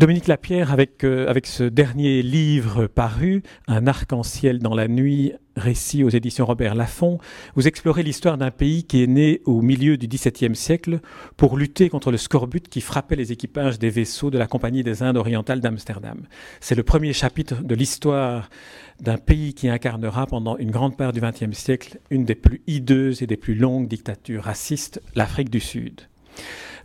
Dominique Lapierre, avec, euh, avec ce dernier livre paru, Un arc-en-ciel dans la nuit, récit aux éditions Robert Laffont, vous explorez l'histoire d'un pays qui est né au milieu du XVIIe siècle pour lutter contre le scorbut qui frappait les équipages des vaisseaux de la Compagnie des Indes orientales d'Amsterdam. C'est le premier chapitre de l'histoire d'un pays qui incarnera pendant une grande part du XXe siècle une des plus hideuses et des plus longues dictatures racistes, l'Afrique du Sud.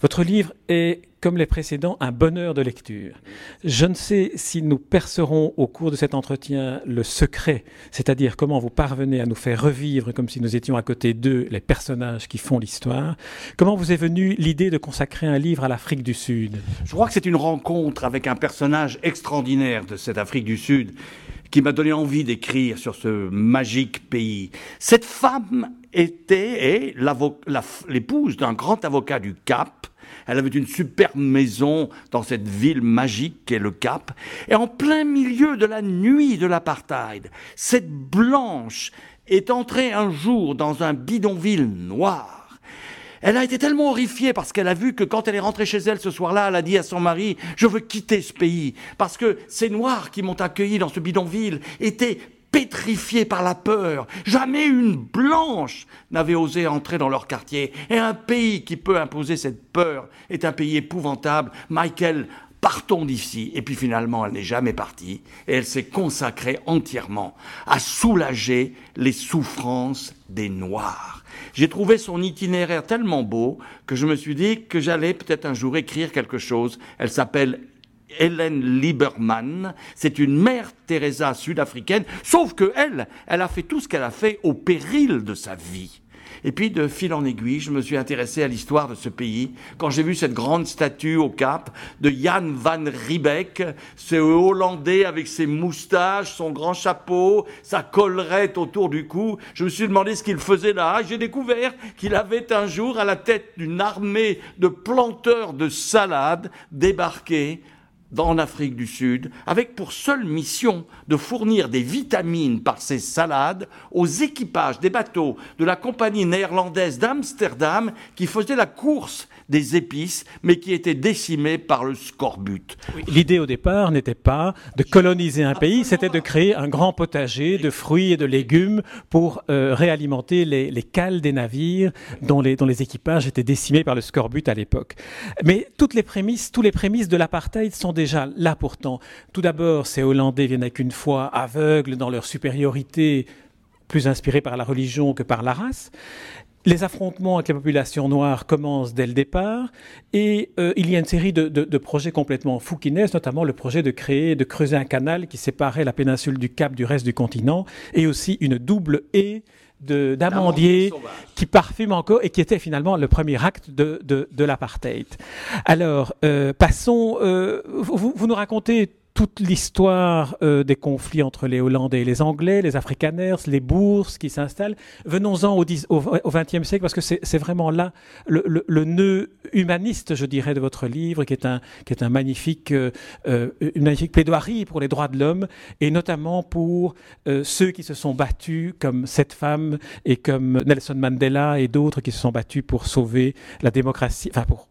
Votre livre est, comme les précédents, un bonheur de lecture. Je ne sais si nous percerons au cours de cet entretien le secret, c'est-à-dire comment vous parvenez à nous faire revivre comme si nous étions à côté d'eux les personnages qui font l'histoire. Comment vous est venue l'idée de consacrer un livre à l'Afrique du Sud? Je crois que c'est une rencontre avec un personnage extraordinaire de cette Afrique du Sud qui m'a donné envie d'écrire sur ce magique pays. Cette femme était l'épouse d'un grand avocat du Cap. Elle avait une superbe maison dans cette ville magique qu'est le Cap. Et en plein milieu de la nuit de l'apartheid, cette blanche est entrée un jour dans un bidonville noir elle a été tellement horrifiée parce qu'elle a vu que quand elle est rentrée chez elle ce soir-là, elle a dit à son mari, je veux quitter ce pays, parce que ces Noirs qui m'ont accueilli dans ce bidonville étaient pétrifiés par la peur. Jamais une blanche n'avait osé entrer dans leur quartier. Et un pays qui peut imposer cette peur est un pays épouvantable. Michael partons d'ici. Et puis finalement, elle n'est jamais partie et elle s'est consacrée entièrement à soulager les souffrances des Noirs. J'ai trouvé son itinéraire tellement beau que je me suis dit que j'allais peut-être un jour écrire quelque chose. Elle s'appelle Hélène Lieberman. C'est une mère Teresa sud-africaine, sauf que elle, elle a fait tout ce qu'elle a fait au péril de sa vie. Et puis, de fil en aiguille, je me suis intéressé à l'histoire de ce pays. Quand j'ai vu cette grande statue au Cap de Jan van Riebeck, ce Hollandais avec ses moustaches, son grand chapeau, sa collerette autour du cou, je me suis demandé ce qu'il faisait là. J'ai découvert qu'il avait un jour, à la tête d'une armée de planteurs de salades, débarqué en Afrique du Sud, avec pour seule mission de fournir des vitamines par ces salades aux équipages des bateaux de la compagnie néerlandaise d'Amsterdam qui faisaient la course des épices, mais qui étaient décimées par le scorbut. L'idée au départ n'était pas de coloniser un pays, c'était de créer un grand potager de fruits et de légumes pour euh, réalimenter les, cales des navires dont les, dont les équipages étaient décimés par le scorbut à l'époque. Mais toutes les prémices, tous les prémices de l'apartheid sont déjà là pourtant. Tout d'abord, ces Hollandais viennent avec une foi aveugle dans leur supériorité plus inspirée par la religion que par la race. Les affrontements avec les populations noires commencent dès le départ et euh, il y a une série de, projets complètement fous qui naissent, notamment le projet de créer, de creuser un canal qui séparait la péninsule du Cap du reste du continent et aussi une double haie d'amandiers qui parfume encore et qui était finalement le premier acte de, de, l'apartheid. Alors, euh, passons, euh, vous, vous, nous racontez toute l'histoire euh, des conflits entre les Hollandais et les Anglais, les Afrikaners, les bourses qui s'installent. Venons-en au, XXe siècle parce que c'est vraiment là le, le, nœud humaniste, je dirais, de votre livre, qui est un, qui est un magnifique, euh, euh, une magnifique plaidoirie pour les droits de l'homme et notamment pour ceux qui se sont battus, comme cette femme et comme Nelson Mandela et d'autres qui se sont battus pour sauver la démocratie, enfin pour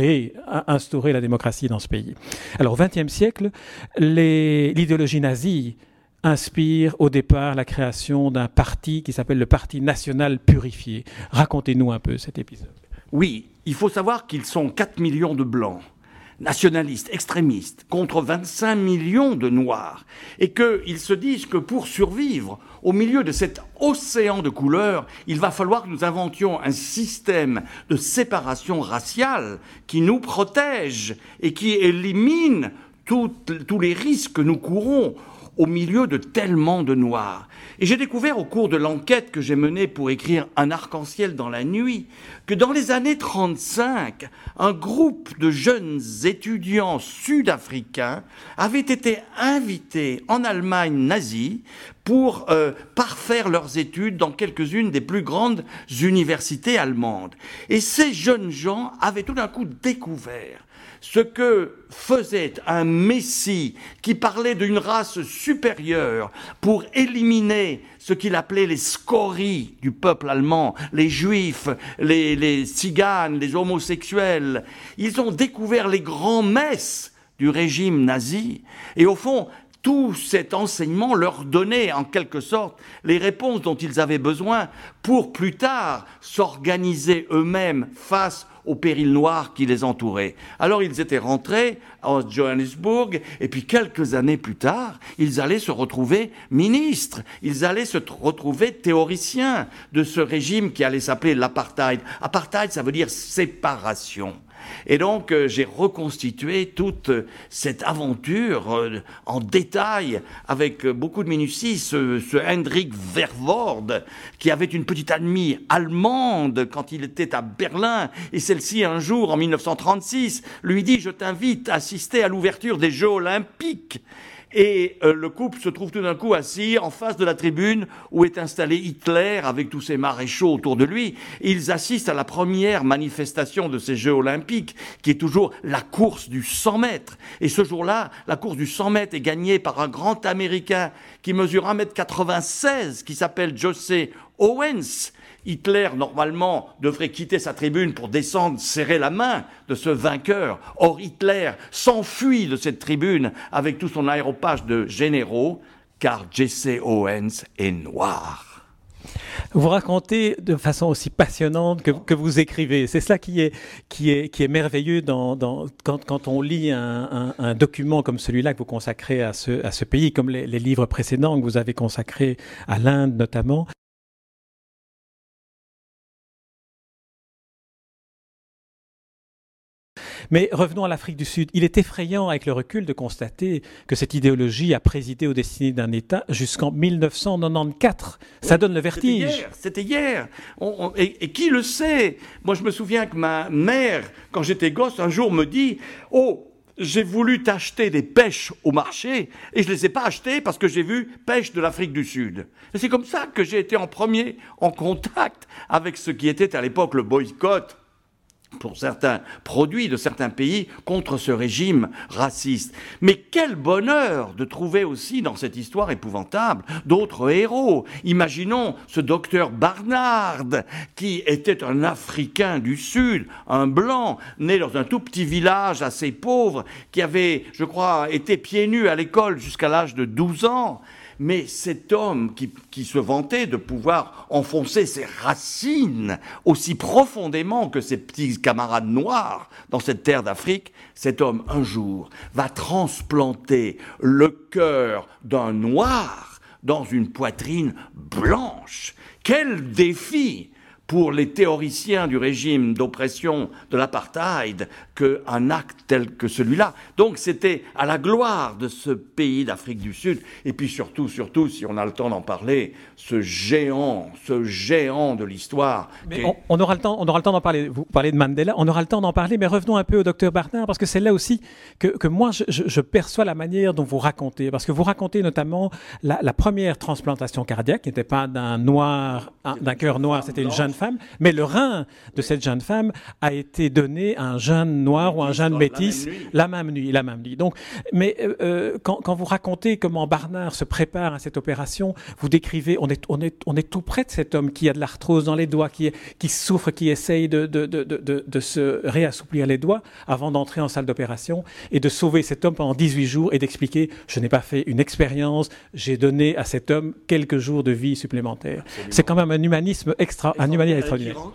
créer, instaurer la démocratie dans ce pays. Alors au XXe siècle, l'idéologie nazie inspire au départ la création d'un parti qui s'appelle le Parti national purifié. Racontez-nous un peu cet épisode. Oui, il faut savoir qu'ils sont 4 millions de blancs nationalistes, extrémistes, contre 25 millions de Noirs, et qu'ils se disent que pour survivre au milieu de cet océan de couleurs, il va falloir que nous inventions un système de séparation raciale qui nous protège et qui élimine tous les risques que nous courons au milieu de tellement de noirs. Et j'ai découvert au cours de l'enquête que j'ai menée pour écrire Un arc-en-ciel dans la nuit que dans les années 35, un groupe de jeunes étudiants sud-africains avait été invité en Allemagne nazie pour euh, parfaire leurs études dans quelques-unes des plus grandes universités allemandes. Et ces jeunes gens avaient tout d'un coup découvert ce que faisait un Messie qui parlait d'une race supérieure pour éliminer ce qu'il appelait les scories du peuple allemand, les juifs, les, les tziganes, les homosexuels. Ils ont découvert les grands messes du régime nazi et au fond, tout cet enseignement leur donnait en quelque sorte les réponses dont ils avaient besoin pour plus tard s'organiser eux-mêmes face au péril noir qui les entourait. Alors ils étaient rentrés à Johannesburg, et puis quelques années plus tard, ils allaient se retrouver ministres, ils allaient se retrouver théoriciens de ce régime qui allait s'appeler l'apartheid. Apartheid, ça veut dire séparation. Et donc, euh, j'ai reconstitué toute cette aventure euh, en détail avec beaucoup de minutie. Ce, Hendrik Vervoorde, qui avait une petite amie allemande quand il était à Berlin, et celle-ci, un jour, en 1936, lui dit, je t'invite à assister à l'ouverture des Jeux olympiques et euh, le couple se trouve tout d'un coup assis en face de la tribune où est installé Hitler avec tous ses maréchaux autour de lui. Ils assistent à la première manifestation de ces Jeux olympiques, qui est toujours la course du 100 mètres. Et ce jour-là, la course du 100 mètres est gagnée par un grand Américain qui mesure 1m96, qui s'appelle José Owens Hitler, normalement, devrait quitter sa tribune pour descendre, serrer la main de ce vainqueur. Or, Hitler s'enfuit de cette tribune avec tout son aéropage de généraux, car Jesse Owens est noir. Vous racontez de façon aussi passionnante que, vous écrivez. C'est cela qui est, qui est, qui est merveilleux dans, quand, quand, on lit un, un, document comme celui-là que vous consacrez à ce, à ce pays, comme les, les livres précédents que vous avez consacrés à l'Inde notamment. Mais revenons à l'Afrique du Sud. Il est effrayant avec le recul de constater que cette idéologie a présidé aux destinées d'un État jusqu'en 1994. Ça donne le vertige. C'était hier. et, qui le sait? Moi, je me souviens que ma mère, quand j'étais gosse, un jour me dit Oh, j'ai voulu t'acheter des pêches au marché et je ne les ai pas achetées parce que j'ai vu pêche de l'Afrique du Sud. Et c'est comme ça que j'ai été en premier en contact avec ce qui était à l'époque le boycott pour certains produits de certains pays contre ce régime raciste. Mais quel bonheur de trouver aussi dans cette histoire épouvantable d'autres héros. Imaginons ce docteur Barnard, qui était un Africain du Sud, un blanc, né dans un tout petit village assez pauvre, qui avait, je crois, été pieds nus à l'école jusqu'à l'âge de 12 ans mais cet homme qui, se vantait de pouvoir enfoncer ses racines aussi profondément que ses petits camarades noirs dans cette terre d'Afrique, cet homme un jour va transplanter le cœur d'un noir dans une poitrine blanche. Quel défi pour les théoriciens du régime d'oppression de l'apartheid qu'un acte tel que celui-là. Donc c'était à la gloire de ce pays d'Afrique du Sud, et puis surtout, surtout, si on a le temps d'en parler, ce géant, ce géant de l'histoire. Mais on, aura le temps, on aura le temps d'en parler. Vous parlez de Mandela, on aura le temps d'en parler, mais revenons un peu au docteur Barnard, parce que c'est là aussi que, que moi je, je, perçois la manière dont vous racontez, parce que vous racontez notamment la, la première transplantation cardiaque, qui n'était pas d'un noir, d'un cœur noir, c'était une jeune femme, mais le rein de cette jeune femme a été donné à un jeune noir ou un jeune métis la même nuit. La même nuit. Donc, mais euh, euh, quand, quand, vous racontez comment Barnard se prépare à cette opération, vous décrivez, on est, on est, on est tout près de cet homme qui a de l'arthrose dans les doigts, qui, qui souffre, qui essaye de, de, de, de, de se réassouplir les doigts avant d'entrer en salle d'opération et de sauver cet homme pendant 18 jours et d'expliquer, je n'ai pas fait une expérience, j'ai donné à cet homme quelques jours de vie supplémentaires. C'est quand même un humanisme extra, un humanisme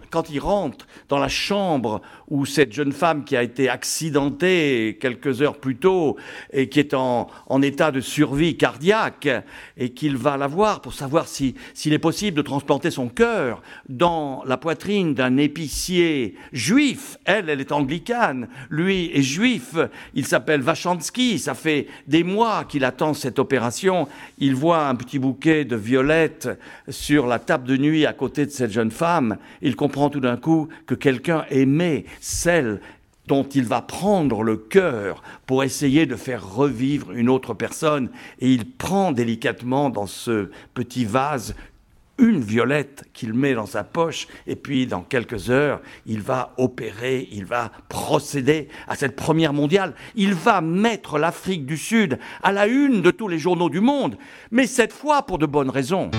quand il rentre dans la chambre où cette jeune femme qui a été accidentée quelques heures plus tôt et qui est en, en état de survie cardiaque et qu'il va la voir pour savoir s'il est possible de transplanter son cœur dans la poitrine d'un épicier juif. Elle, elle est anglicane. Lui est juif. Il s'appelle Vachansky. Ça fait des mois qu'il attend cette opération. Il voit un petit bouquet de violettes sur la table de nuit à côté de cette jeune il comprend tout d'un coup que quelqu'un aimait, celle dont il va prendre le cœur pour essayer de faire revivre une autre personne. Et il prend délicatement dans ce petit vase une violette qu'il met dans sa poche, et puis dans quelques heures, il va opérer, il va procéder à cette première mondiale, il va mettre l'Afrique du Sud à la une de tous les journaux du monde, mais cette fois pour de bonnes raisons.